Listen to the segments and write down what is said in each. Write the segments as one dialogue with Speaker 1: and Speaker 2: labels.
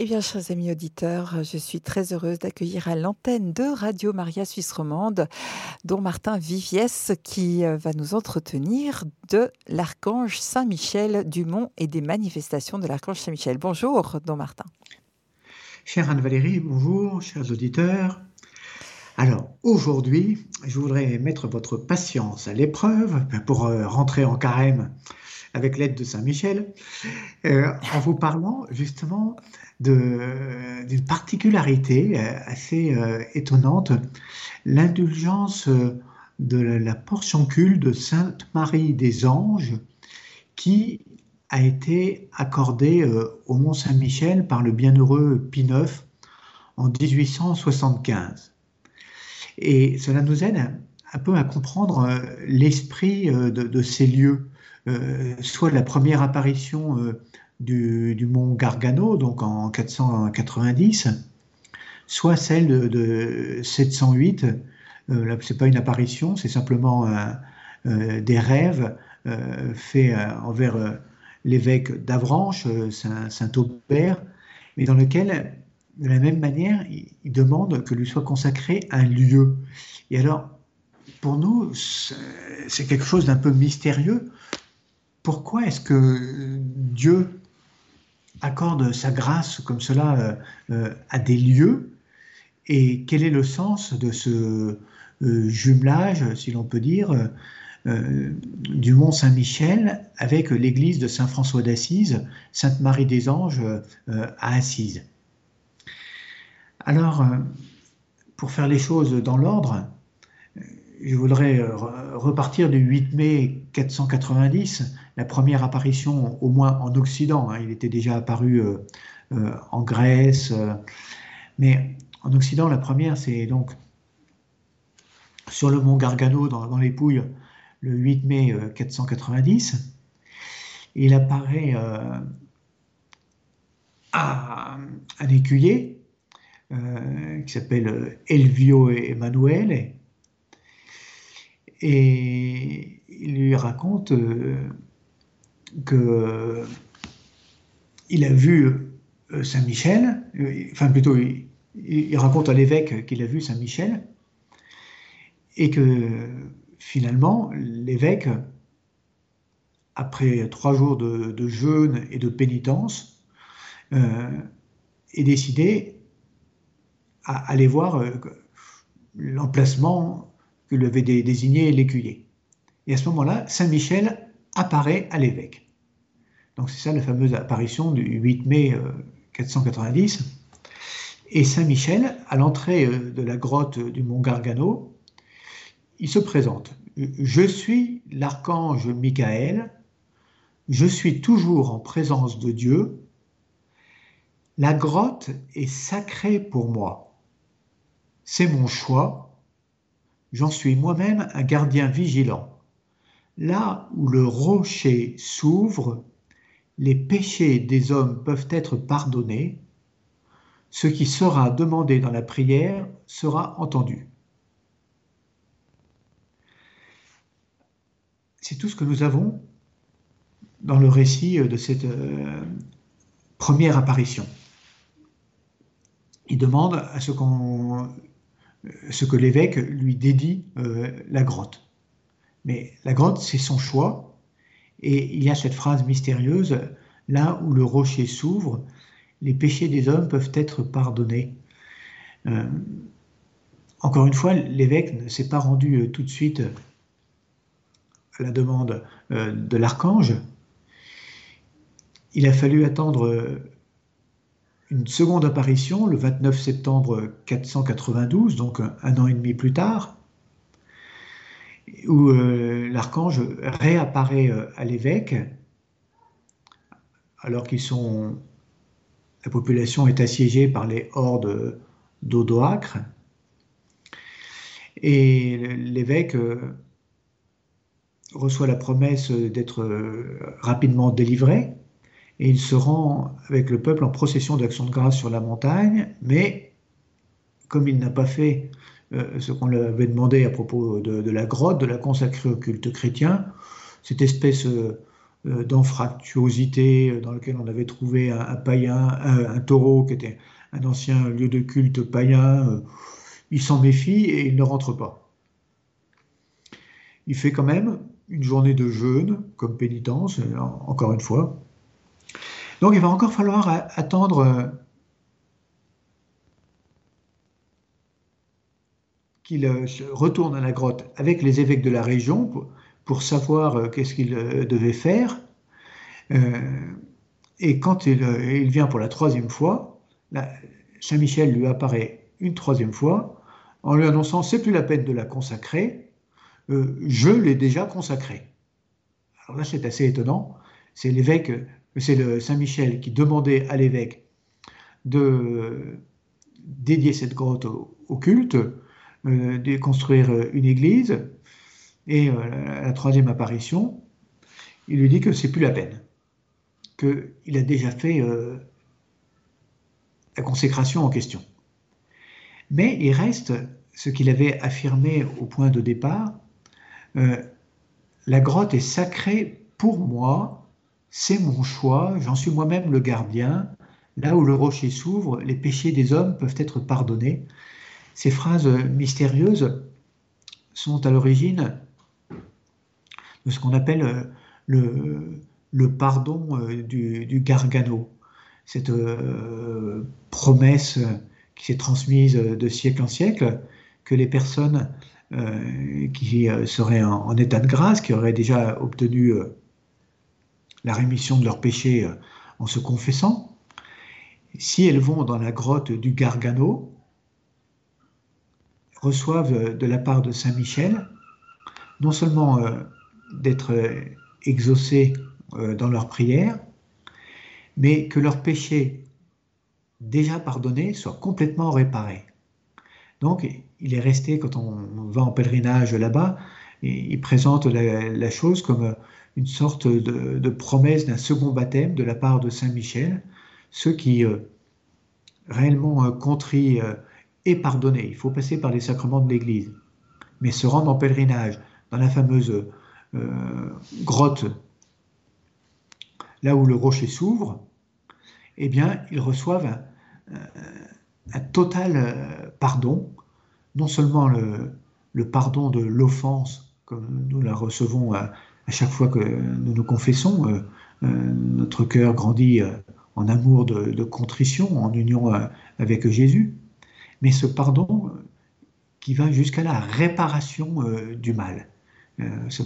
Speaker 1: Eh bien, chers amis auditeurs, je suis très heureuse d'accueillir à l'antenne de Radio Maria Suisse Romande, dont Martin Viviès, qui euh, va nous entretenir de l'archange Saint-Michel du Mont et des manifestations de l'archange Saint-Michel. Bonjour, don Martin.
Speaker 2: Chère Anne-Valérie, bonjour, chers auditeurs. Alors, aujourd'hui, je voudrais mettre votre patience à l'épreuve pour euh, rentrer en carême avec l'aide de Saint-Michel, euh, en vous parlant justement d'une particularité euh, assez euh, étonnante, l'indulgence de la, portion culte de Sainte Marie des Anges qui a été accordée au Mont Saint-Michel par le bienheureux Pie IX en 1875. Et cela nous aide un peu à comprendre l'esprit de, ces lieux, soit la première apparition du, mont Gargano, donc en 490, soit celle de, 708. Euh, ce n'est pas une apparition, c'est simplement euh, des rêves euh, faits envers l'évêque d'Avranches, Saint-Aubert, mais dans lequel, de la même manière, il, demande que lui soit consacré un lieu. Et alors, pour nous, c'est quelque chose d'un peu mystérieux. Pourquoi est-ce que Dieu accorde sa grâce comme cela euh, euh, à des lieux et quel est le sens de ce euh, jumelage, si l'on peut dire, du Mont Saint-Michel avec l'église de Saint-François d'Assise, Sainte-Marie des Anges à Assise? Alors, pour faire les choses dans l'ordre, je voudrais repartir du 8 mai 490 la première apparition, au moins en Occident. Hein. il était déjà apparu euh, euh, en Grèce, euh, mais en Occident, la première, c'est donc sur le mont Gargano, dans, les Pouilles, le 8 mai 490. Il apparaît à un écuyer qui s'appelle Elvio Emanuele. Et il lui raconte que il a vu euh, Saint-Michel, euh, enfin plutôt il, raconte à l'évêque qu'il a vu Saint-Michel, et que finalement l'évêque, après trois jours de, jeûne et de pénitence, euh, est décidé à aller voir l'emplacement que lui avait désigné l'écuyer. Et à ce moment-là, Saint-Michel apparaît à l'évêque. Donc c'est ça la fameuse apparition du 8 mai 490. Euh, Et Saint Michel, à l'entrée euh, de la grotte du mont Gargano, il se présente. Je suis l'archange Michael, je suis toujours en présence de Dieu, la grotte est sacrée pour moi. C'est mon choix, j'en suis moi-même un gardien vigilant. Là où le rocher s'ouvre, les péchés des hommes peuvent être pardonnés. Ce qui sera demandé dans la prière sera entendu. C'est tout ce que nous avons dans le récit de cette euh, première apparition. Il demande à ce, ce que l'évêque lui dédie euh, la grotte. Mais la grotte, c'est son choix. Et il y a cette phrase mystérieuse, là où le rocher s'ouvre, les péchés des hommes peuvent être pardonnés. Euh, encore une fois, l'évêque ne s'est pas rendu euh, tout de suite à la demande euh, de l'archange. Il a fallu attendre une seconde apparition le 29 septembre 492, donc un an et demi plus tard, où euh, l'archange réapparaît euh, à l'évêque, alors qu'ils sont, la population est assiégée par les hordes d'Odoacre, et l'évêque euh, reçoit la promesse d'être rapidement délivré, et il se rend avec le peuple en procession d'action de grâce sur la montagne, mais comme il n'a pas fait ce qu'on avait demandé à propos de, la grotte, de la consacrer au culte chrétien, cette espèce euh, d'anfractuosité dans lequel on avait trouvé un, païen, un, taureau qui était un ancien lieu de culte païen. il s'en méfie et il ne rentre pas. Il fait quand même une journée de jeûne comme pénitence, encore une fois. Donc il va encore falloir attendre qu'il euh, retourne à la grotte avec les évêques de la région pour, savoir euh, qu'est-ce qu'il euh, devait faire. et quand il, vient pour la troisième fois, Saint-Michel lui apparaît une troisième fois en lui annonçant c'est plus la peine de la consacrer, je l'ai déjà consacrée. Alors là c'est assez étonnant, c'est l'évêque, c'est le Saint-Michel qui demandait à l'évêque de dédier cette grotte au culte, de construire euh, une église. Et euh, à la troisième apparition, il lui dit que c'est plus la peine, qu'il a déjà fait la consécration en question. Mais il reste ce qu'il avait affirmé au point de départ, la grotte est sacrée pour moi, c'est mon choix, j'en suis moi-même le gardien, là où le rocher s'ouvre, les péchés des hommes peuvent être pardonnés, ces phrases mystérieuses sont à l'origine de ce qu'on appelle euh, le, pardon euh, du, Gargano, cette euh, promesse qui s'est transmise de siècle en siècle, que les personnes qui seraient en, état de grâce, qui auraient déjà obtenu la rémission de leurs péchés en se confessant, si elles vont dans la grotte du Gargano, reçoivent de la part de Saint Michel non seulement euh, d'être exaucés euh, dans leur prière, mais que leurs péchés déjà pardonnés soient complètement réparés. Donc, il est resté, quand on va en pèlerinage là-bas, il présente la, chose comme une sorte de, promesse d'un second baptême de la part de Saint Michel. Ceux qui euh, réellement contrient et pardonner. Il faut passer par les sacrements de l'Église. Mais se rendre en pèlerinage dans la fameuse euh, grotte, là où le rocher s'ouvre, eh bien, ils reçoivent un, total euh, pardon, non seulement le, pardon de l'offense, comme nous la recevons à, chaque fois que nous nous confessons, euh, notre cœur grandit en amour de contrition, en union avec Jésus, mais ce pardon euh, qui va jusqu'à la réparation euh, du mal. Euh, ce,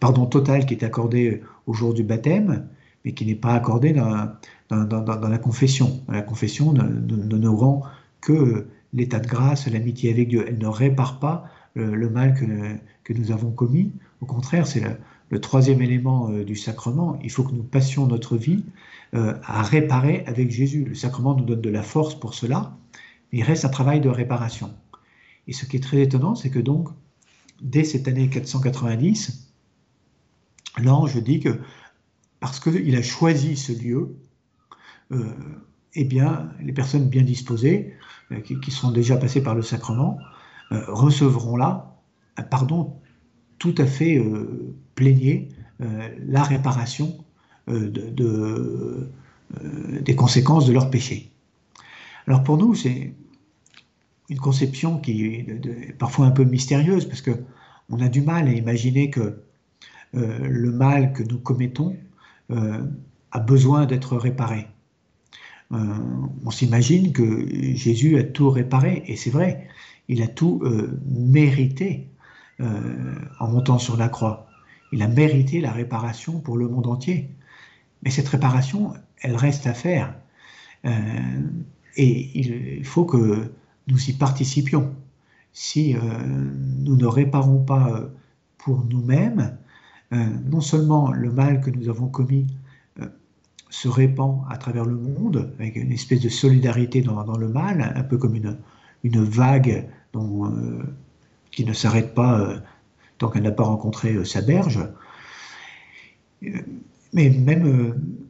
Speaker 2: pardon total qui est accordé au jour du baptême, mais qui n'est pas accordé dans, la confession. La confession ne, rend que l'état de grâce, l'amitié avec Dieu. Elle ne répare pas le, mal que, que, nous avons commis. Au contraire, c'est le, le, troisième élément du sacrement. Il faut que nous passions notre vie à réparer avec Jésus. Le sacrement nous donne de la force pour cela il reste un travail de réparation. Et ce qui est très étonnant, c'est que donc, dès cette année 490, l'ange dit que parce qu'il a choisi ce lieu, euh, eh bien, les personnes bien disposées, euh, qui, sont déjà passées par le sacrement, euh, recevront là un pardon tout à fait plénier, la réparation de, des conséquences de leur péché. Alors pour nous, c'est une conception qui est parfois un peu mystérieuse parce que on a du mal à imaginer que euh, le mal que nous commettons euh, a besoin d'être réparé. Euh, on s'imagine que Jésus a tout réparé, et c'est vrai, il a tout mérité en montant sur la croix. Il a mérité la réparation pour le monde entier. Mais cette réparation, elle reste à faire. Et il faut que nous y participions. Si euh, nous ne réparons pas euh, pour nous-mêmes, euh, non seulement le mal que nous avons commis se répand à travers le monde, avec une espèce de solidarité dans, le mal, un peu comme une, vague qui ne s'arrête pas tant qu'elle n'a pas rencontré sa berge, mais même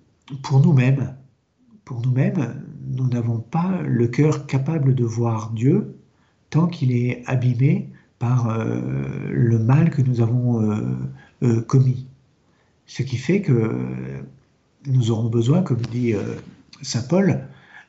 Speaker 2: pour nous-mêmes, pour nous-mêmes, nous n'avons pas le cœur capable de voir Dieu tant qu'il est abîmé par euh, le mal que nous avons euh, euh, commis. Ce qui fait que nous aurons besoin, comme dit Saint Paul,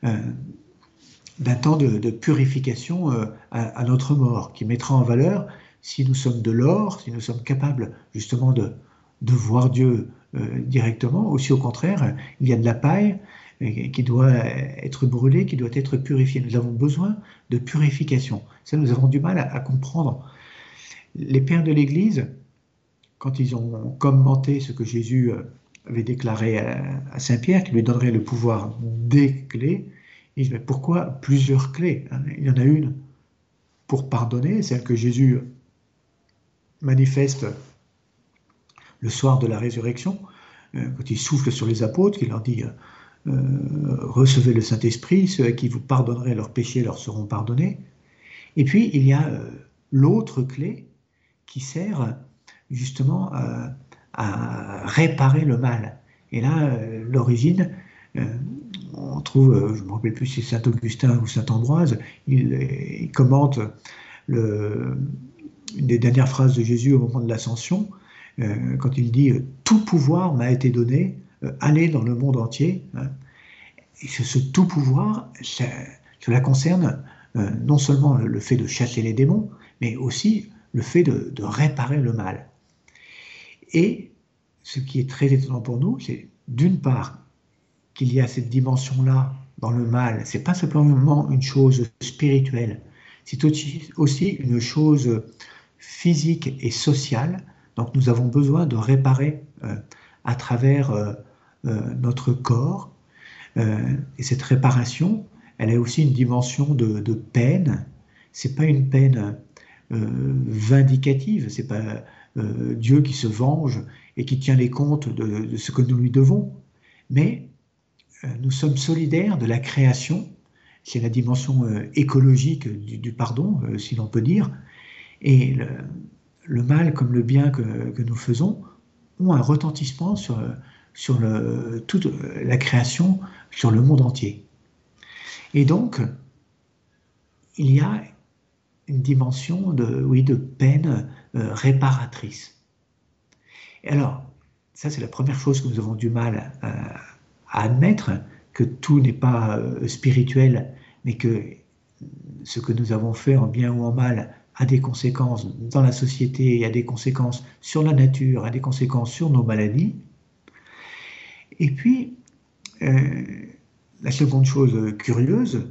Speaker 2: d'un temps de, purification à, notre mort, qui mettra en valeur si nous sommes de l'or, si nous sommes capables justement de, de voir Dieu directement, ou si au contraire, il y a de la paille qui doit être brûlée, qui doit être purifiée. Nous avons besoin de purification. Ça, nous avons du mal à, comprendre. Les pères de l'Église, quand ils ont commenté ce que Jésus euh, avait déclaré à, Saint-Pierre, qui lui donnerait le pouvoir des clés, ils disent, mais pourquoi plusieurs clés hein? Il y en a une pour pardonner, celle que Jésus manifeste le soir de la résurrection, euh, quand il souffle sur les apôtres, qu'il leur dit euh, recevez le Saint-Esprit, ceux à qui vous pardonnerez leurs péchés leur seront pardonnés. Et puis, il y a euh, l'autre clé qui sert justement à, réparer le mal. Et là, euh, l'origine, on trouve, je ne me rappelle plus si c'est Saint Augustin ou Saint Ambroise, il, commente une des dernières phrases de Jésus au moment de l'ascension, quand il dit Tout pouvoir m'a été donné euh, aller dans le monde entier. Hein. Et ce, tout pouvoir, cela concerne euh, non seulement le fait de chasser les démons, mais aussi le fait de, réparer le mal. Et ce qui est très étonnant pour nous, c'est d'une part qu'il y a cette dimension-là dans le mal. C'est pas simplement une chose spirituelle, c'est aussi une chose physique et sociale. Donc nous avons besoin de réparer euh, à travers euh, notre corps. Euh, et cette réparation, elle a aussi une dimension de, de peine. C'est pas une peine euh, vindicative, c'est pas Dieu qui se venge et qui tient les comptes de, ce que nous lui devons, mais nous sommes solidaires de la création, c'est la dimension écologique du, pardon, si l'on peut dire, et le, mal comme le bien que, nous faisons ont un retentissement sur, sur le, toute la création, sur le monde entier. Et donc, il y a une dimension de, oui, de peine euh, réparatrice. Et alors, ça c'est la première chose que nous avons du mal euh, à admettre, que tout n'est pas euh, spirituel, mais que ce que nous avons fait en bien ou en mal a des conséquences dans la société, a des conséquences sur la nature, a des conséquences sur nos maladies. Et puis, euh, la seconde chose curieuse,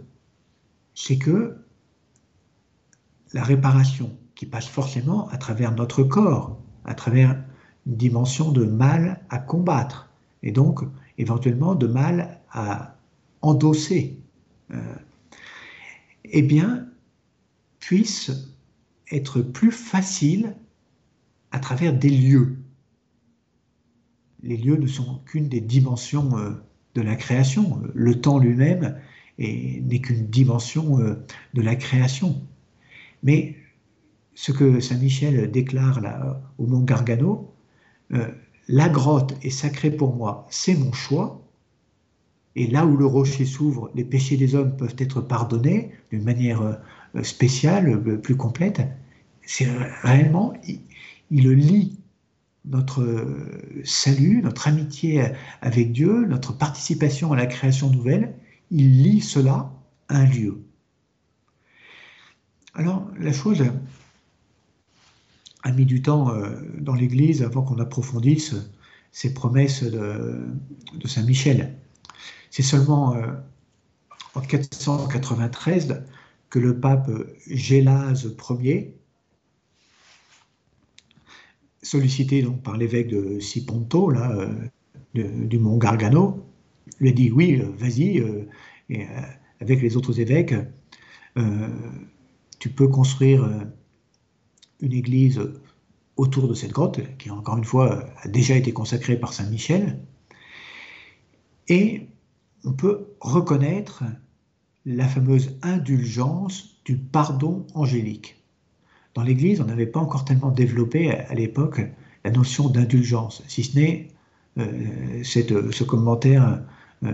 Speaker 2: c'est que la réparation qui passe forcément à travers notre corps, à travers une dimension de mal à combattre, et donc éventuellement de mal à endosser, euh, eh bien, puisse être plus facile à travers des lieux les lieux ne sont qu'une des dimensions euh, de la création. Le temps lui-même n'est qu'une dimension euh, de la création. Mais ce que Saint Michel déclare là au mont Gargano, euh, la grotte est sacrée pour moi, c'est mon choix. Et là où le rocher s'ouvre, les péchés des hommes peuvent être pardonnés d'une manière spéciale, plus complète. C'est réellement, il, il lit notre euh, salut, notre amitié avec Dieu, notre participation à la création nouvelle, il lie cela à un lieu. Alors, la chose a mis du temps euh, dans l'Église avant qu'on approfondisse ces promesses de, Saint Michel. C'est seulement euh, en 493 que le pape Gélase Ier sollicité donc par l'évêque de Siponto, euh, du mont Gargano, lui a dit oui, euh, vas-y, euh, avec les autres évêques, tu peux construire une église autour de cette grotte, qui encore une fois a déjà été consacrée par Saint Michel, et on peut reconnaître la fameuse indulgence du pardon angélique dans l'Église, on n'avait pas encore tellement développé à, l'époque la notion d'indulgence, si ce n'est euh, ce commentaire euh,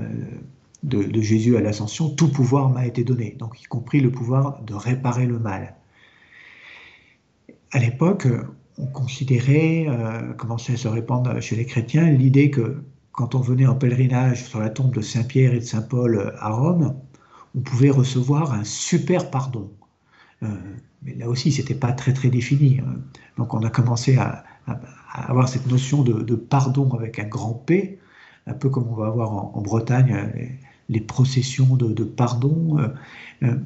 Speaker 2: de, Jésus à l'ascension, tout pouvoir m'a été donné, donc y compris le pouvoir de réparer le mal. À l'époque, on considérait, euh, commençait à se répandre chez les chrétiens, l'idée que quand on venait en pèlerinage sur la tombe de Saint-Pierre et de Saint-Paul à Rome, on pouvait recevoir un super pardon. Euh, mais là aussi, c'était pas très très défini. Hein. Donc on a commencé à, avoir cette notion de, pardon avec un grand P, un peu comme on va avoir en, Bretagne les, processions de, pardon. Euh, euh,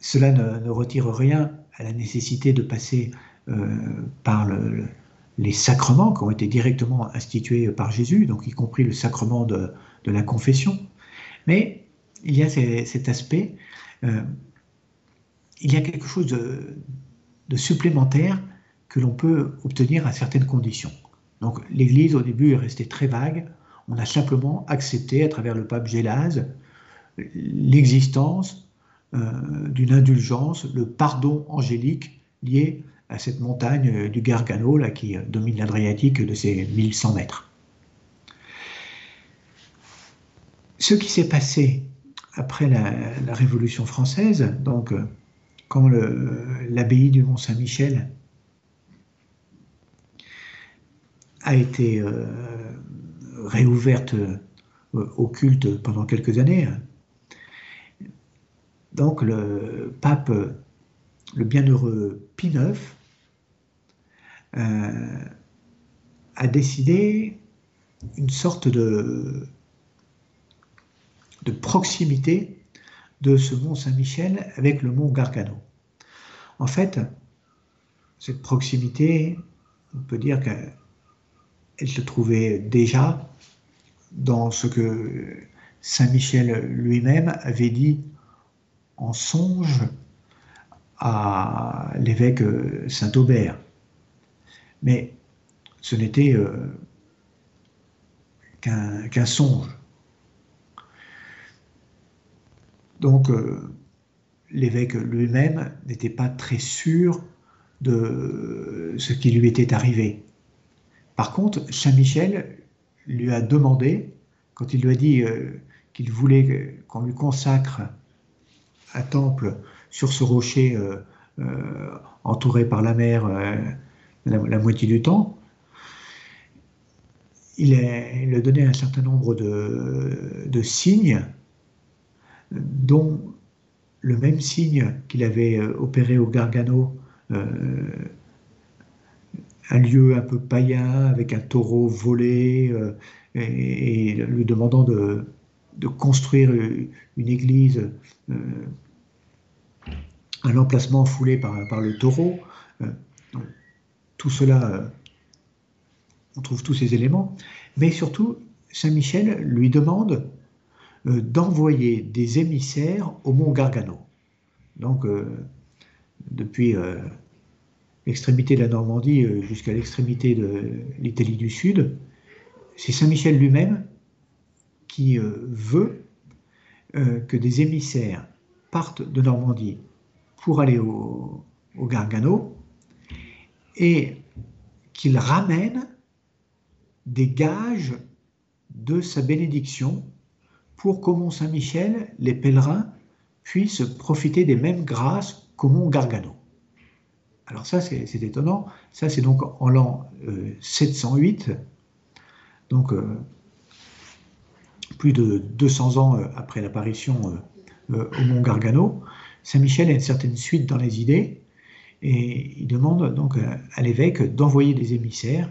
Speaker 2: cela ne, retire rien à la nécessité de passer par les sacrements qui ont été directement institués par Jésus, donc y compris le sacrement de, la confession. Mais il y a cet aspect il y a quelque chose de, supplémentaire que l'on peut obtenir à certaines conditions. Donc l'Église au début est restée très vague. On a simplement accepté à travers le pape Gélase l'existence euh, d'une indulgence, le pardon angélique lié à cette montagne du Gargano là, qui domine l'Adriatique de ses 1100 mètres. Ce qui s'est passé après la Révolution française, donc quand l'abbaye du Mont-Saint-Michel a été euh, réouverte euh, au culte pendant quelques années. Donc le pape, le bienheureux Pie IX, euh, a décidé une sorte de proximité de ce mont Saint-Michel avec le mont Gargano. En fait, cette proximité, on peut dire qu'elle se trouvait déjà dans ce que Saint Michel lui-même avait dit en songe à l'évêque Saint Aubert. Mais ce n'était euh, qu'un songe. Donc euh, l'évêque lui-même n'était pas très sûr de ce qui lui était arrivé. Par contre, Saint Michel lui a demandé, quand il lui a dit euh, qu'il voulait qu'on lui consacre un temple sur ce rocher euh, entouré par la mer la, moitié du temps, il a, donné un certain nombre de signes dont le même signe qu'il avait euh, opéré au Gargano, euh, un lieu un peu païen avec un taureau volé, euh, et, lui demandant de, construire une église, un emplacement foulé par, le taureau. tout cela, on trouve tous ces éléments, mais surtout, Saint Michel lui demande euh, d'envoyer des émissaires au mont Gargano. Donc, euh, depuis euh, l'extrémité de la Normandie jusqu'à l'extrémité de l'Italie du Sud, c'est Saint-Michel lui-même qui veut que des émissaires partent de Normandie pour aller au, au Gargano et qu'il ramène des gages de sa bénédiction pour qu'au Mont Saint-Michel, les pèlerins puissent profiter des mêmes grâces qu'au Mont Gargano. Alors ça, c'est étonnant. Ça, c'est donc en l'an 708, euh, donc euh, plus de 200 ans euh, après l'apparition au Mont Gargano. Saint-Michel a une certaine suite dans les idées et il demande donc à l'évêque d'envoyer des émissaires.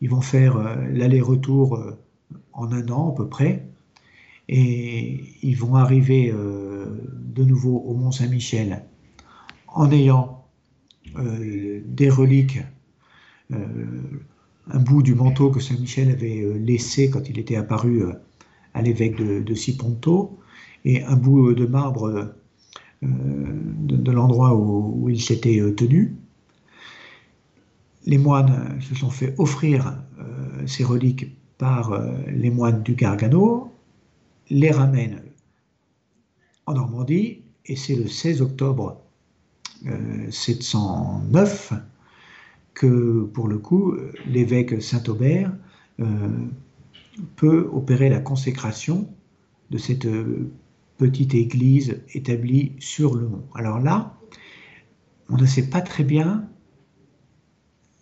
Speaker 2: Ils vont faire l'aller-retour en un an à peu près et ils vont arriver euh, de nouveau au Mont Saint-Michel en ayant euh, des reliques, euh, un bout du manteau que Saint-Michel avait laissé quand il était apparu à l'évêque de, de, Siponto, et un bout de marbre de, l'endroit où, il s'était tenu. Les moines se sont fait offrir ces reliques par les moines du Gargano, les ramène en Normandie, et c'est le 16 octobre 709 euh, que, pour le coup, l'évêque Saint-Aubert euh, peut opérer la consécration de cette euh, petite église établie sur le mont. Alors là, on ne sait pas très bien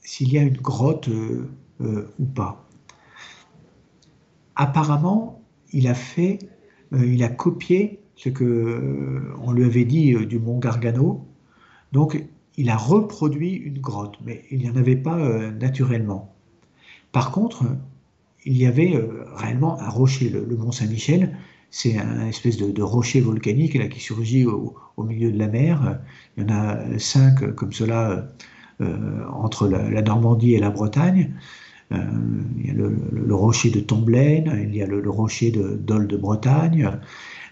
Speaker 2: s'il y a une grotte ou pas. Apparemment, il a fait, il a copié ce que on lui avait dit du mont Gargano. Donc, il a reproduit une grotte, mais il n'y en avait pas naturellement. Par contre, il y avait euh, réellement un rocher, le, Mont Saint-Michel. C'est un espèce de, rocher volcanique là, qui surgit au, milieu de la mer. Il y en a cinq comme cela euh, entre la, Normandie et la Bretagne. Euh, il y a le, rocher de Tomblaine, il y a le, rocher de Dol de Bretagne.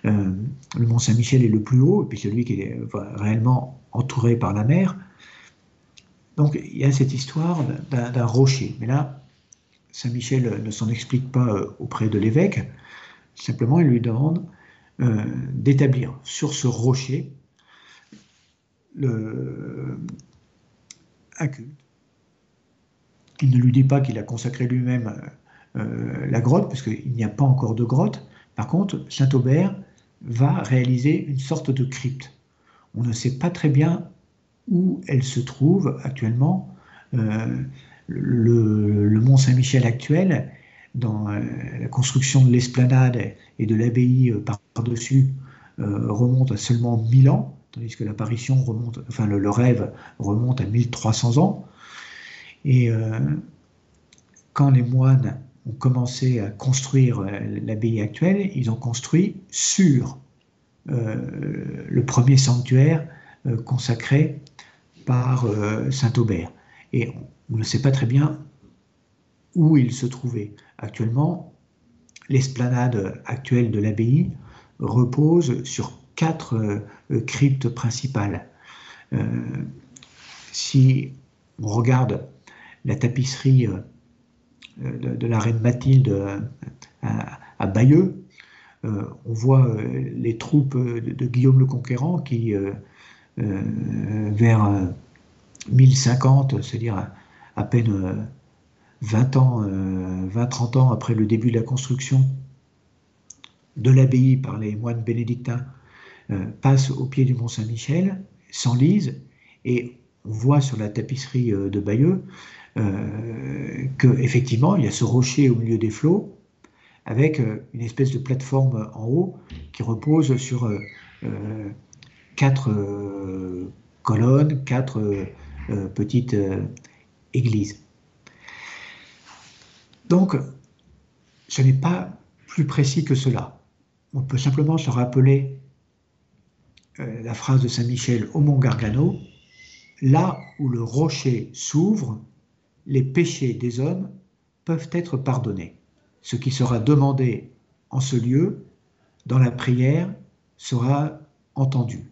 Speaker 2: le Mont Saint-Michel est le plus haut, et puis celui qui est réellement entouré par la mer. Donc il y a cette histoire d'un rocher. Mais là, Saint Michel ne s'en explique pas euh, auprès de l'évêque, simplement il lui demande euh, d'établir sur ce rocher le, un culte. Il ne lui dit pas qu'il a consacré lui-même euh, la grotte, parce qu'il n'y a pas encore de grotte. Par contre, Saint Aubert va réaliser une sorte de crypte. On ne sait pas très bien où elle se trouve actuellement le, Mont Saint-Michel actuel, dans euh, la construction de l'esplanade et de l'abbaye euh, par-dessus, euh, remonte à seulement 1000 ans, tandis que l'apparition remonte, enfin le, rêve remonte à 1300 ans. Et quand les moines ont commencé à construire l'abbaye actuelle, ils ont construit sur le premier sanctuaire consacré par Saint Aubert. Et on ne sait pas très bien où il se trouvait. Actuellement, l'esplanade actuelle de l'abbaye repose sur quatre euh, cryptes principales. Euh, si on regarde la tapisserie euh, de, la reine Mathilde à, Bayeux, on voit les troupes de, Guillaume le Conquérant qui, vers 1050, c'est-à-dire à peine 20 euh, ans, 20-30 euh, ans après le début de la construction de l'abbaye par les moines bénédictins, euh, passe au pied du Mont Saint-Michel, s'enlise, et on voit sur la tapisserie de Bayeux qu'effectivement, il y a ce rocher au milieu des flots, avec une espèce de plateforme en haut qui repose sur quatre colonnes, quatre petites Église. Donc, ce n'est pas plus précis que cela. On peut simplement se rappeler euh, la phrase de Saint Michel au mont Gargano, là où le rocher s'ouvre, les péchés des hommes peuvent être pardonnés. Ce qui sera demandé en ce lieu, dans la prière, sera entendu.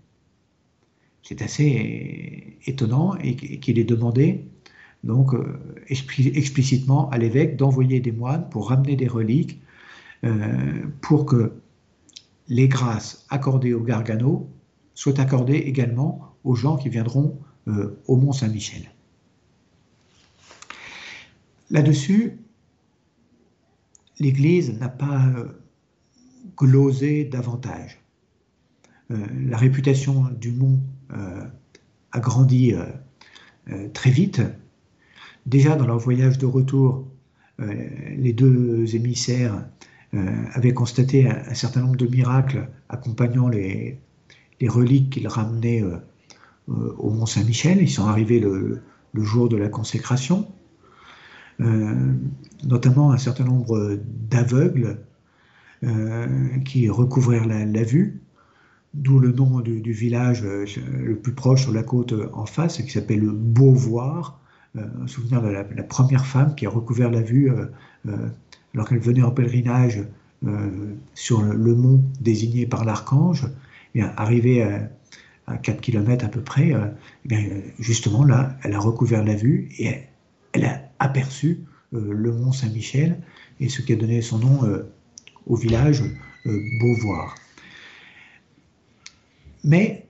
Speaker 2: C'est assez étonnant et qu'il est demandé donc euh, explicitement à l'évêque d'envoyer des moines pour ramener des reliques, euh, pour que les grâces accordées au Gargano soient accordées également aux gens qui viendront euh, au Mont Saint-Michel. Là-dessus, l'Église n'a pas glosé davantage. la réputation du mont a grandi très vite Déjà dans leur voyage de retour, euh, les deux émissaires euh, avaient constaté un, certain nombre de miracles accompagnant les, reliques qu'ils ramenaient euh, au Mont Saint-Michel. Ils sont arrivés le, jour de la consécration, notamment un certain nombre d'aveugles qui recouvrèrent la, vue, d'où le nom du, village le plus proche sur la côte en face, qui s'appelle Beauvoir, euh, souvenir de la, première femme qui a recouvert la vue euh, euh, alors qu'elle venait en pèlerinage sur le, mont désigné par l'archange, arrivée à, à 4 km à peu près, justement là, elle a recouvert la vue et elle, a aperçu le mont Saint-Michel et ce qui a donné son nom au village Beauvoir. Mais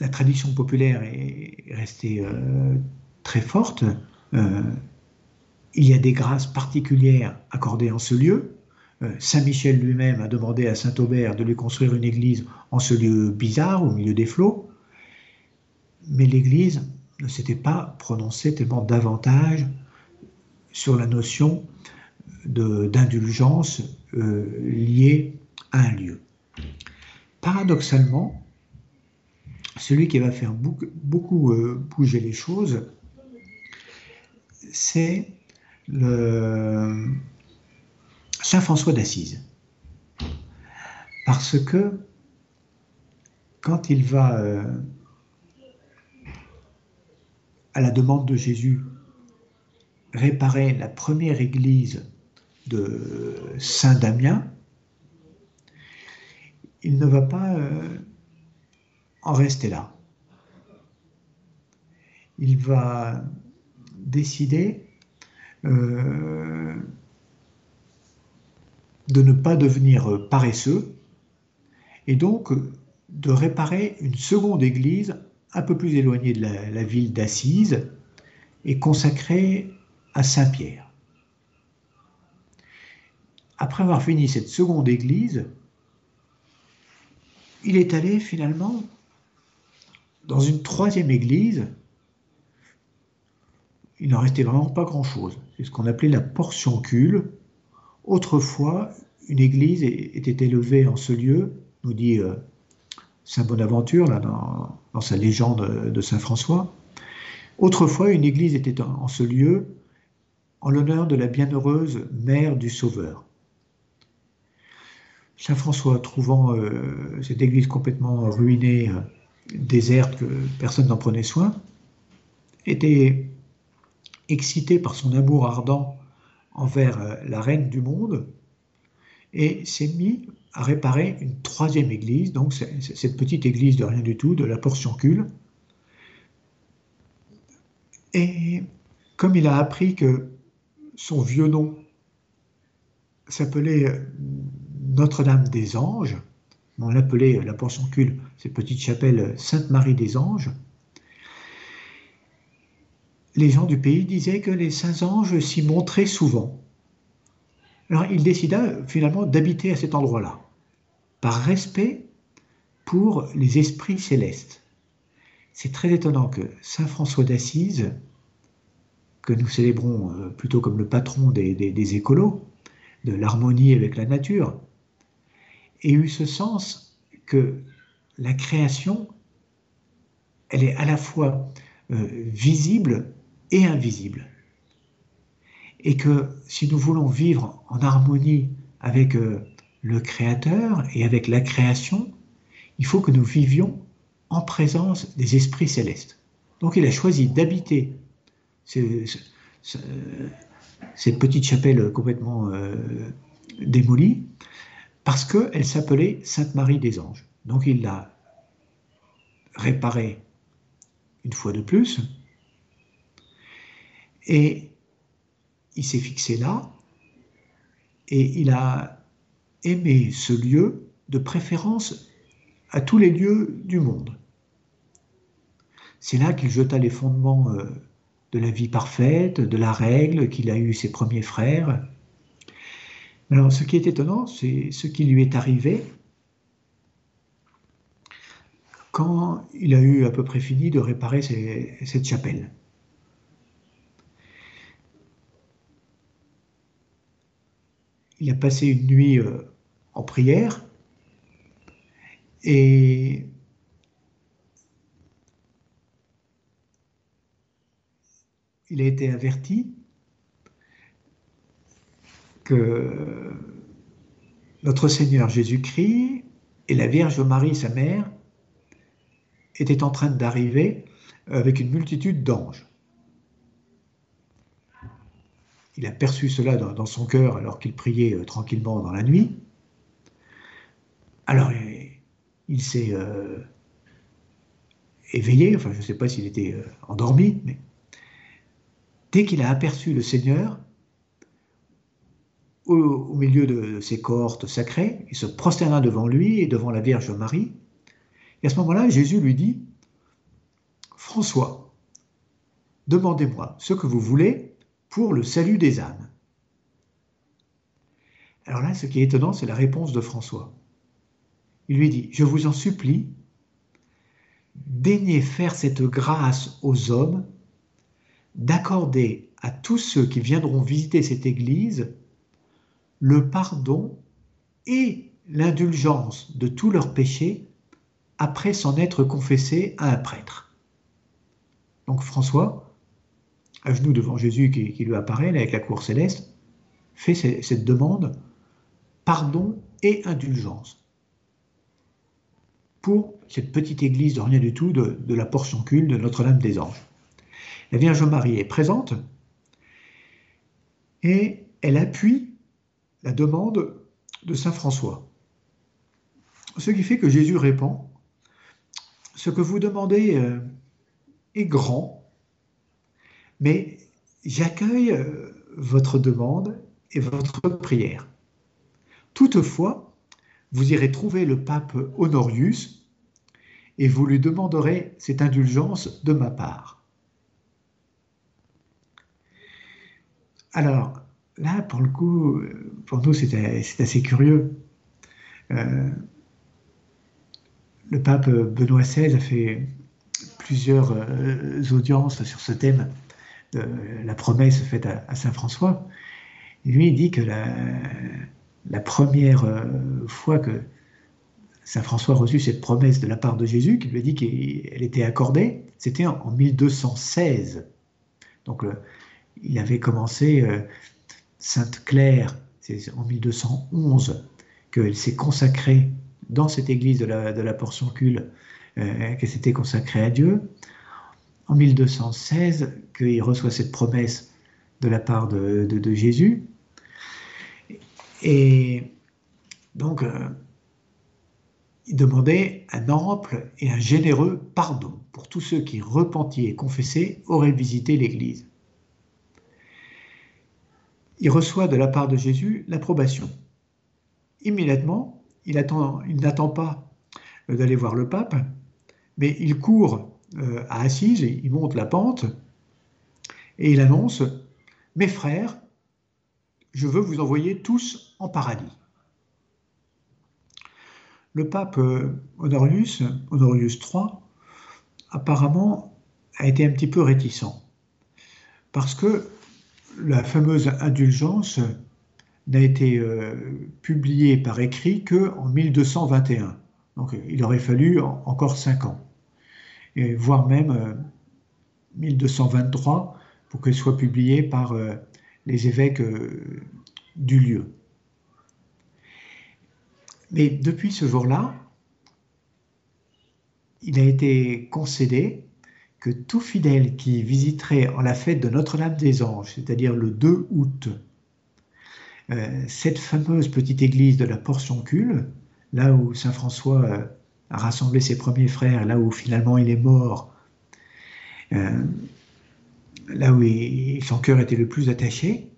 Speaker 2: la tradition populaire est restée euh, très forte. Euh, il y a des grâces particulières accordées en ce lieu. Euh, Saint Michel lui-même a demandé à Saint Aubert de lui construire une église en ce lieu bizarre, au milieu des flots. Mais l'église ne s'était pas prononcé tellement davantage sur la notion d'indulgence euh, liée à un lieu. Paradoxalement, celui qui va faire beaucoup, euh, bouger les choses, c'est Saint François d'Assise. Parce que quand il va euh, à la demande de Jésus réparer la première église de Saint Damien, il ne va pas euh, en rester là. Il va décider euh, de ne pas devenir paresseux et donc de réparer une seconde église un peu plus éloignée de la, ville d'Assise et consacrée à Saint-Pierre. Après avoir fini cette seconde église, il est allé finalement dans une troisième église. Il n'en restait vraiment pas grand-chose. C'est ce qu'on appelait la portioncule. Autrefois, une église était élevée en ce lieu, nous dit euh, Saint Bonaventure, dans, sa légende de Saint François. Autrefois, une église était en, ce lieu en l'honneur de la bienheureuse mère du Sauveur. Saint François, trouvant euh, cette église complètement ruinée, euh, déserte, que personne n'en prenait soin, était excité par son amour ardent envers euh, la reine du monde et s'est mis réparer une troisième église, donc cette petite église de rien du tout, de la Portioncule. Et comme il a appris que son vieux nom s'appelait Notre-Dame des Anges, on l'appelait la Portioncule, cette petite chapelle Sainte-Marie des Anges, les gens du pays disaient que les saints anges s'y montraient souvent. Alors il décida finalement d'habiter à cet endroit-là par respect pour les esprits célestes. C'est très étonnant que Saint François d'Assise, que nous célébrons euh, plutôt comme le patron des, écolos, de l'harmonie avec la nature, ait eu ce sens que la création, elle est à la fois euh, visible et invisible. Et que si nous voulons vivre en harmonie avec euh, le Créateur et avec la création, il faut que nous vivions en présence des esprits célestes. Donc il a choisi d'habiter cette petite chapelle complètement euh, démolie parce qu'elle s'appelait Sainte Marie des Anges. Donc il l'a réparée une fois de plus et il s'est fixé là et il a aimer ce lieu, de préférence à tous les lieux du monde. C'est là qu'il jeta les fondements euh, de la vie parfaite, de la règle, qu'il a eu ses premiers frères. Alors, ce qui est étonnant, c'est ce qui lui est arrivé quand il a eu à peu près fini de réparer cette chapelle. Il a passé une nuit euh, en prière. Et il a été averti que notre Seigneur Jésus-Christ et la Vierge Marie, sa mère, étaient en train d'arriver avec une multitude d'anges. Il a perçu cela dans, son cœur alors qu'il priait euh, tranquillement dans la nuit. Alors, il s'est euh, éveillé, enfin je ne sais pas s'il était euh, endormi, mais dès qu'il a aperçu le Seigneur, au, milieu de ses cohortes sacrées, il se prosterna devant lui et devant la Vierge Marie. Et à ce moment-là, Jésus lui dit, François, demandez-moi ce que vous voulez pour le salut des âmes. Alors là, ce qui est étonnant, c'est la réponse de François. Il lui dit, je vous en supplie, daignez faire cette grâce aux hommes d'accorder à tous ceux qui viendront visiter cette église le pardon et l'indulgence de tous leurs péchés après s'en être confessé à un prêtre. Donc François, à genoux devant Jésus qui, lui apparaît avec la cour céleste, fait cette demande pardon et indulgence cette petite église de rien du tout de, de la portion cul de Notre-Dame des Anges. La Vierge Marie est présente et elle appuie la demande de Saint François. Ce qui fait que Jésus répond, ce que vous demandez euh, est grand, mais j'accueille euh, votre demande et votre prière. Toutefois, vous irez trouver le pape Honorius et vous lui demanderez cette indulgence de ma part. Alors, là, pour le coup, pour nous, c'est assez curieux. Euh, le pape Benoît XVI a fait plusieurs euh, audiences sur ce thème, de la promesse faite à, Saint François. lui, il dit que la, première euh, fois que Saint François a reçu cette promesse de la part de Jésus, qui lui a dit qu'elle était accordée, c'était en, 1216. Donc, il avait commencé Sainte Claire, c'est en 1211 qu'elle s'est consacrée dans cette église de la, de la portion cul, euh, qu'elle s'était consacrée à Dieu. En 1216, qu'il reçoit cette promesse de la part de, Jésus. Et donc, euh, il demandait un ample et un généreux pardon pour tous ceux qui, repentis et confessés, auraient visité l'Église il reçoit de la part de Jésus l'approbation. Immédiatement, il n'attend pas euh, d'aller voir le pape, mais il court euh, à Assise, il monte la pente et il annonce Mes frères, je veux vous envoyer tous en paradis. Le pape euh, Honorius, Honorius III, apparemment a été un petit peu réticent parce que la fameuse indulgence n'a été euh, publiée par écrit que en 1221. Donc il aurait fallu encore cinq ans, et voire même 1223 euh, pour qu'elle soit publiée par les évêques du lieu. Mais depuis ce jour-là, il a été concédé que tout fidèle qui visiterait en la fête de Notre-Dame des Anges, c'est-à-dire le 2 août, euh, cette fameuse petite église de la Portioncule, là où Saint François euh, a rassemblé ses premiers frères, là où finalement il est mort, euh, là où son cœur était le plus attaché,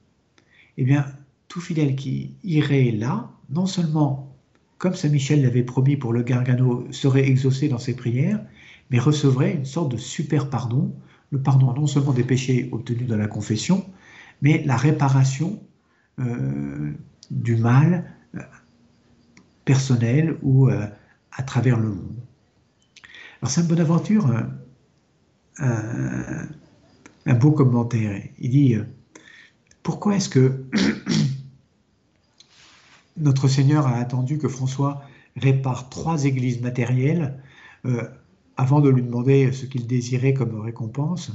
Speaker 2: eh bien, tout fidèle qui irait là, non seulement, comme Saint Michel l'avait promis pour le Gargano, serait exaucé dans ses prières, mais recevrait une sorte de super pardon, le pardon non seulement des péchés obtenus dans la confession, mais la réparation euh, du mal euh, personnel ou euh, à travers le monde. Alors Saint Bonaventure, un, un beau commentaire, il dit, pourquoi est-ce que notre Seigneur a attendu que François répare trois églises matérielles avant de lui demander ce qu'il désirait comme récompense?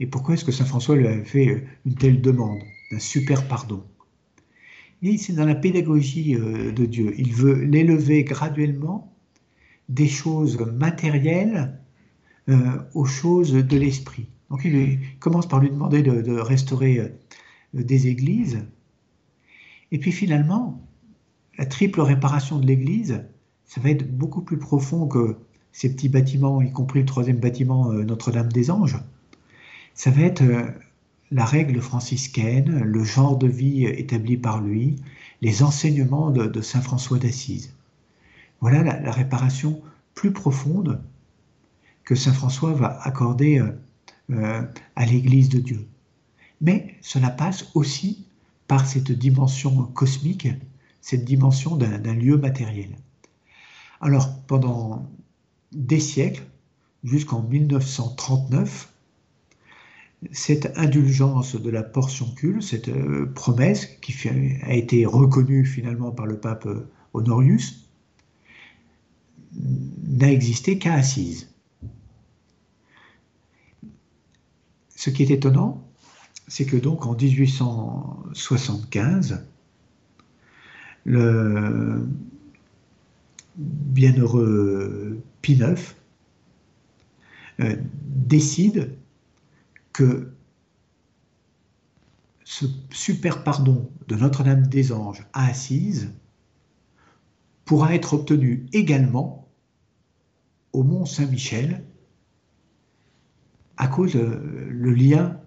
Speaker 2: Et pourquoi est-ce que Saint François lui avait fait une telle demande d'un super pardon? Et c'est dans la pédagogie euh, de Dieu. Il veut l'élever graduellement des choses matérielles euh, aux choses de l'esprit. Donc il commence par lui demander de, restaurer euh, des églises. Et puis finalement, la triple réparation de l'église, ça va être beaucoup plus profond que ces petits bâtiments, y compris le troisième bâtiment euh, Notre-Dame des Anges, ça va être euh, la règle franciscaine, le genre de vie établi par lui, les enseignements de, Saint François d'Assise. Voilà la, réparation plus profonde que Saint François va accorder euh, à l'Église de Dieu. Mais cela passe aussi par cette dimension cosmique, cette dimension d'un lieu matériel. Alors, pendant des siècles, jusqu'en 1939 cette indulgence de la portioncule, cette euh, promesse qui a été reconnue finalement par le pape euh, Honorius, n'a existé qu'à Assise. Ce qui est étonnant, c'est que donc en 1875, le bienheureux Pie IX euh, décide que ce super pardon de Notre-Dame des Anges à Assise pourra être obtenu également au Mont Saint-Michel à cause le lien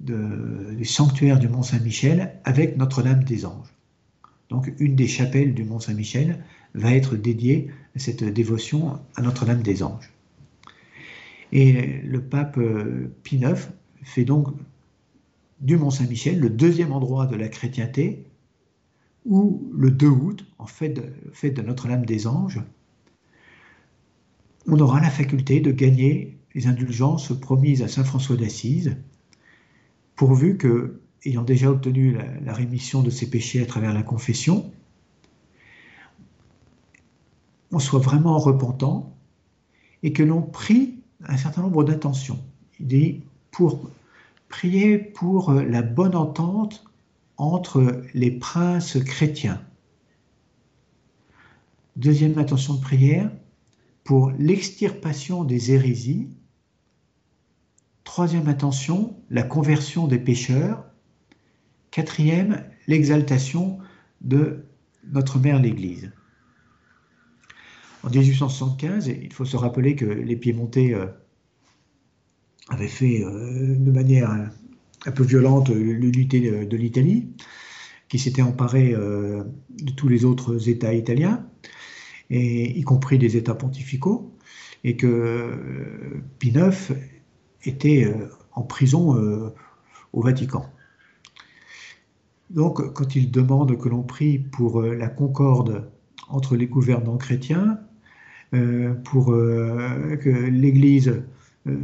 Speaker 2: du sanctuaire du Mont Saint-Michel avec Notre-Dame des Anges. Donc une des chapelles du Mont Saint-Michel va être dédiée à cette dévotion à Notre-Dame des Anges. Et le pape Pie IX fait donc du Mont Saint-Michel le deuxième endroit de la chrétienté où le 2 août, en fait de, de Notre-Dame des Anges, on aura la faculté de gagner les indulgences promises à Saint François d'Assise, pourvu que, ayant déjà obtenu la, rémission de ses péchés à travers la confession, on soit vraiment repentant et que l'on prie un certain nombre d'intentions. Il dit pour prier pour la bonne entente entre les princes chrétiens. Deuxième intention de prière, pour l'extirpation des hérésies. Troisième intention, la conversion des pécheurs. Quatrième, l'exaltation de notre mère l'Église. En 1875, il faut se rappeler que les Piémontais euh, avait fait euh, de manière un, peu violente l'unité de, l'Italie, qui s'était emparé euh, de tous les autres États italiens, y compris des États pontificaux, et que euh, Pie était en prison au Vatican. Donc, quand il demande que l'on prie pour la concorde entre les gouvernants chrétiens, pour que l'Église euh,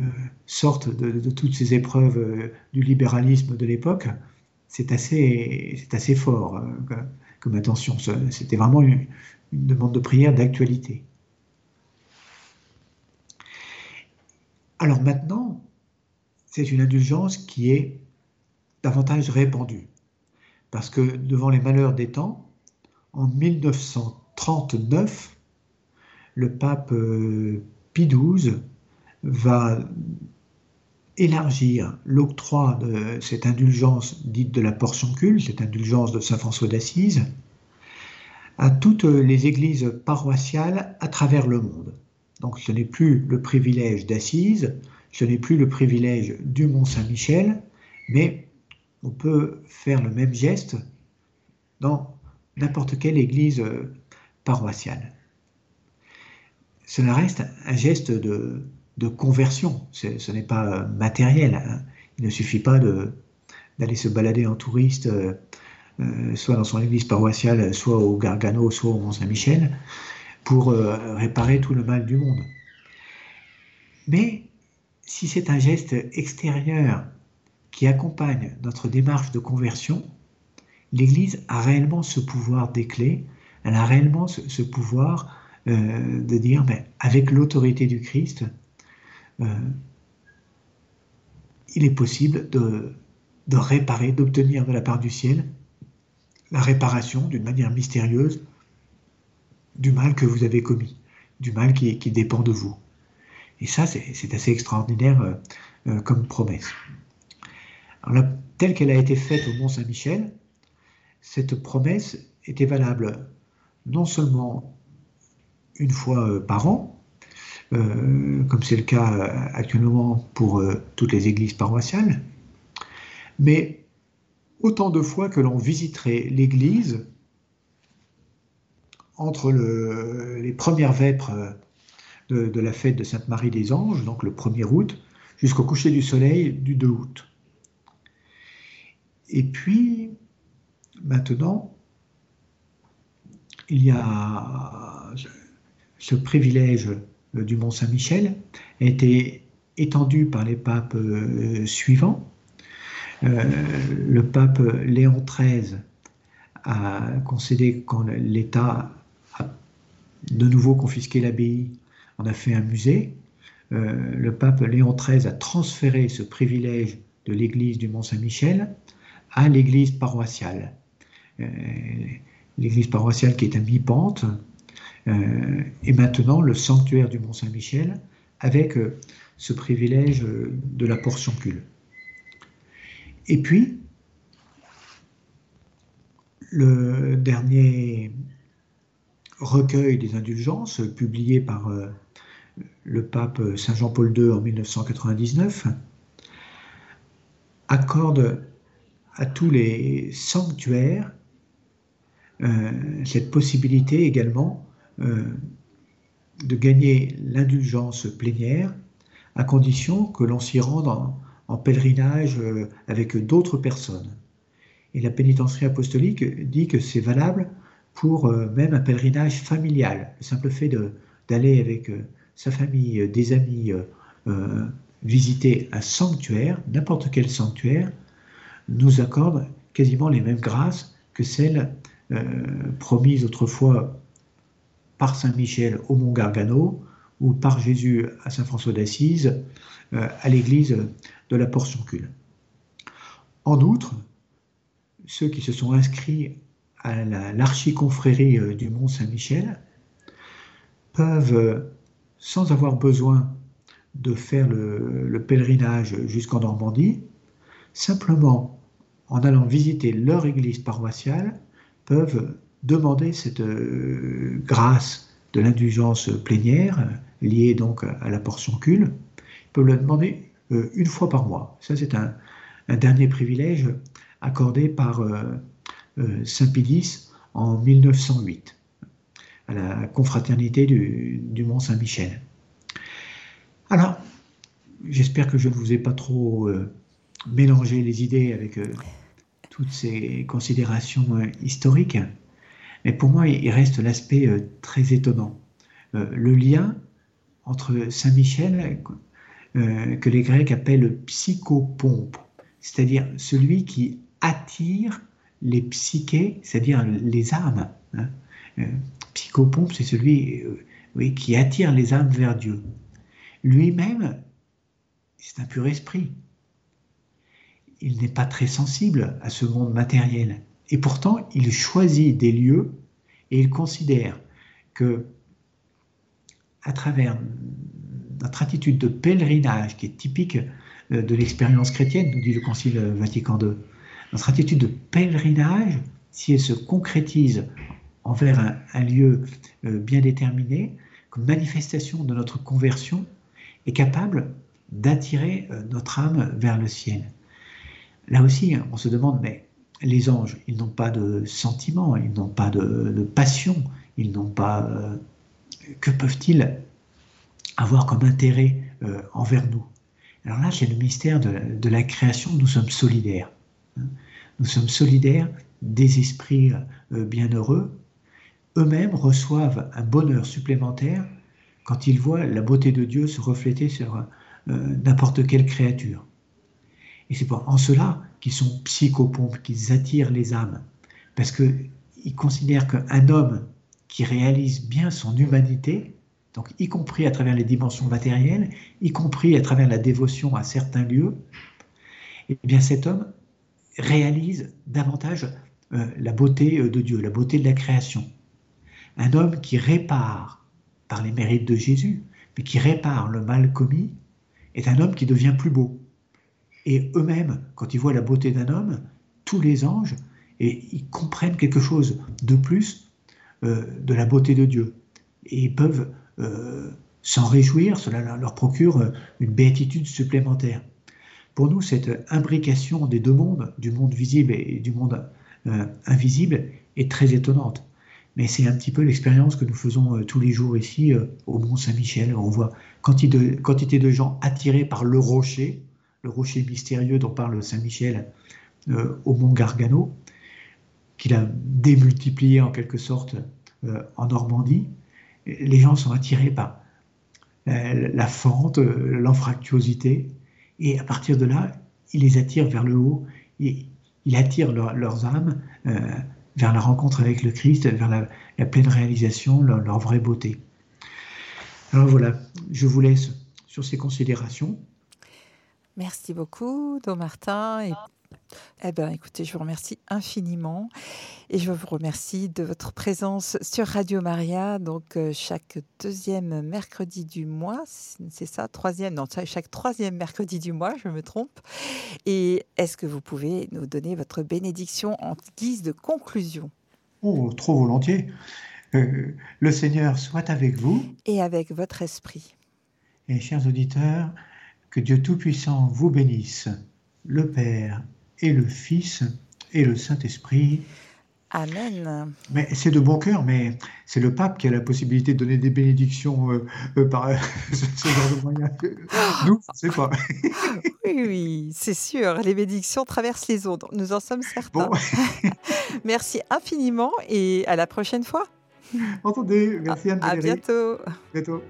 Speaker 2: sortent de, toutes ces épreuves euh, du libéralisme de l'époque, c'est assez, assez fort euh, comme attention. C'était vraiment une, demande de prière d'actualité. Alors maintenant, c'est une indulgence qui est davantage répandue. Parce que devant les malheurs des temps, en 1939, le pape Pie XII va élargir l'octroi de cette indulgence dite de la portion culte, cette indulgence de Saint François d'Assise, à toutes les églises paroissiales à travers le monde. Donc ce n'est plus le privilège d'Assise, ce n'est plus le privilège du Mont Saint-Michel, mais on peut faire le même geste dans n'importe quelle église paroissiale. Cela reste un geste de, conversion. Ce n'est pas matériel. Hein. Il ne suffit pas d'aller se balader en touriste, euh, euh, soit dans son église paroissiale, soit au Gargano, soit au Mont-Saint-Michel, pour euh, réparer tout le mal du monde. Mais si c'est un geste extérieur qui accompagne notre démarche de conversion, l'Église a réellement ce pouvoir des clés, elle a réellement ce, pouvoir de dire, ben, avec l'autorité du Christ, euh, il est possible de, réparer, d'obtenir de la part du ciel la réparation d'une manière mystérieuse du mal que vous avez commis, du mal qui, dépend de vous. Et ça, c'est assez extraordinaire euh, euh, comme promesse. Telle qu'elle a été faite au Mont Saint-Michel, cette promesse était valable non seulement une fois par an, euh, comme c'est le cas euh, actuellement pour euh, toutes les églises paroissiales, mais autant de fois que l'on visiterait l'église entre les premières vêpres de, la fête de Sainte Marie des Anges, donc le 1er août, jusqu'au coucher du soleil du 2 août. Et puis, maintenant, il y a ce privilège du Mont Saint-Michel a été étendue par les papes suivants. le pape Léon XIII a concédé quand l'État a de nouveau confisqué l'abbaye, on a fait un musée. le pape Léon XIII a transféré ce privilège de l'église du Mont-Saint-Michel à l'église paroissiale. Euh, l'église paroissiale qui est à mi-pente, euh, et maintenant le sanctuaire du Mont-Saint-Michel avec euh, ce privilège de la portion cul. Et puis, le dernier recueil des indulgences publié par le pape Saint Jean-Paul II en 1999 accorde à tous les sanctuaires euh, cette possibilité également euh, de gagner l'indulgence plénière à condition que l'on s'y rende en, pèlerinage euh, avec d'autres personnes. Et la pénitencerie apostolique dit que c'est valable pour même un pèlerinage familial. Le simple fait d'aller avec sa famille, des amis, visiter un sanctuaire, n'importe quel sanctuaire, nous accorde quasiment les mêmes grâces que celles euh, promises autrefois par Saint Michel au Mont Gargano ou par Jésus à Saint François d'Assise euh, à l'église de la Portioncule. En outre, ceux qui se sont inscrits à l'archiconfrérie euh, du Mont Saint-Michel peuvent, sans avoir besoin de faire le, pèlerinage jusqu'en Normandie, simplement en allant visiter leur église paroissiale, peuvent demander cette euh, grâce de l'indulgence plénière, liée donc à la portion cul, ils peuvent le demander euh, une fois par mois. Ça, c'est un, dernier privilège accordé par euh, Saint Pidis en 1908, à la confraternité du Mont Saint-Michel. Alors, j'espère que je ne vous ai pas trop euh, mélangé les idées avec euh, toutes ces considérations euh, historiques, mais pour moi, il reste l'aspect très étonnant. le lien entre Saint-Michel, que les Grecs appellent psychopompe, c'est-à-dire celui qui attire les psychés, c'est-à-dire les âmes. Hein. Psychopompe, c'est celui qui attire les âmes vers Dieu. Lui-même, c'est un pur esprit. Il n'est pas très sensible à ce monde matériel. Et pourtant, il choisit des lieux et il considère que, à travers notre attitude de pèlerinage, qui est typique euh, de l'expérience chrétienne, nous dit le Concile Vatican II, notre attitude de pèlerinage, si elle se concrétise envers un, lieu euh, bien déterminé, comme manifestation de notre conversion, est capable d'attirer euh, notre âme vers le ciel. Là aussi, on se demande, mais les anges, ils n'ont pas de sentiments, ils n'ont pas de, passion, ils n'ont pas... Euh, que peuvent-ils avoir comme intérêt envers nous? Alors là, c'est le mystère de, la création, nous sommes solidaires. Hein. Nous sommes solidaires des esprits bienheureux. Eux-mêmes reçoivent un bonheur supplémentaire quand ils voient la beauté de Dieu se refléter sur euh, n'importe quelle créature. Et c'est en cela qu'ils sont psychopompes, qu'ils attirent les âmes, parce qu'ils considèrent qu'un homme qui réalise bien son humanité, donc y compris à travers les dimensions matérielles, y compris à travers la dévotion à certains lieux, eh bien cet homme réalise davantage euh, la beauté euh, de Dieu, la beauté de la création. Un homme qui répare par les mérites de Jésus, mais qui répare le mal commis, est un homme qui devient plus beau. Et eux-mêmes, quand ils voient la beauté d'un homme, tous les anges, et ils comprennent quelque chose de plus euh, de la beauté de Dieu. Et ils peuvent euh, s'en réjouir, cela leur procure une béatitude supplémentaire. Pour nous, cette imbrication des deux mondes, du monde visible et du monde euh, invisible, est très étonnante. Mais c'est un petit peu l'expérience que nous faisons euh, tous les jours ici euh, au Mont Saint-Michel. On voit quantité de, quantité de gens attirés par le rocher, le rocher mystérieux dont parle Saint-Michel euh, au Mont Gargano, qu'il a démultiplié en quelque sorte en Normandie. Les gens sont attirés par la fente, l'anfractuosité. Et à partir de là, il les attire vers le haut. Et il attire leurs âmes vers la rencontre avec le Christ, vers la, pleine réalisation, leur, vraie beauté. Alors voilà, je vous laisse sur ces considérations.
Speaker 1: Merci beaucoup, Don Martin. Eh bien, écoutez, je vous remercie infiniment et je vous remercie de votre présence sur Radio Maria, donc euh, chaque deuxième mercredi du mois, c'est ça, troisième, non, chaque troisième mercredi du mois, je me trompe. Et est-ce que vous pouvez nous donner votre bénédiction en guise de conclusion?
Speaker 2: Oh, trop volontiers. Euh, le Seigneur soit avec vous.
Speaker 1: Et avec votre esprit.
Speaker 2: Et chers auditeurs, que Dieu Tout-Puissant vous bénisse, le Père et le Fils et le Saint-Esprit.
Speaker 1: Amen.
Speaker 2: Mais c'est de bon cœur, mais c'est le pape qui a la possibilité de donner des bénédictions euh, euh, par ce genre de moyens. Nous, c'est pas.
Speaker 1: oui, oui, c'est sûr. Les bénédictions traversent les ondes. Nous en sommes certains. merci infiniment et à la prochaine fois.
Speaker 2: Entendez, merci
Speaker 1: Anne. À, à bientôt.
Speaker 2: bientôt.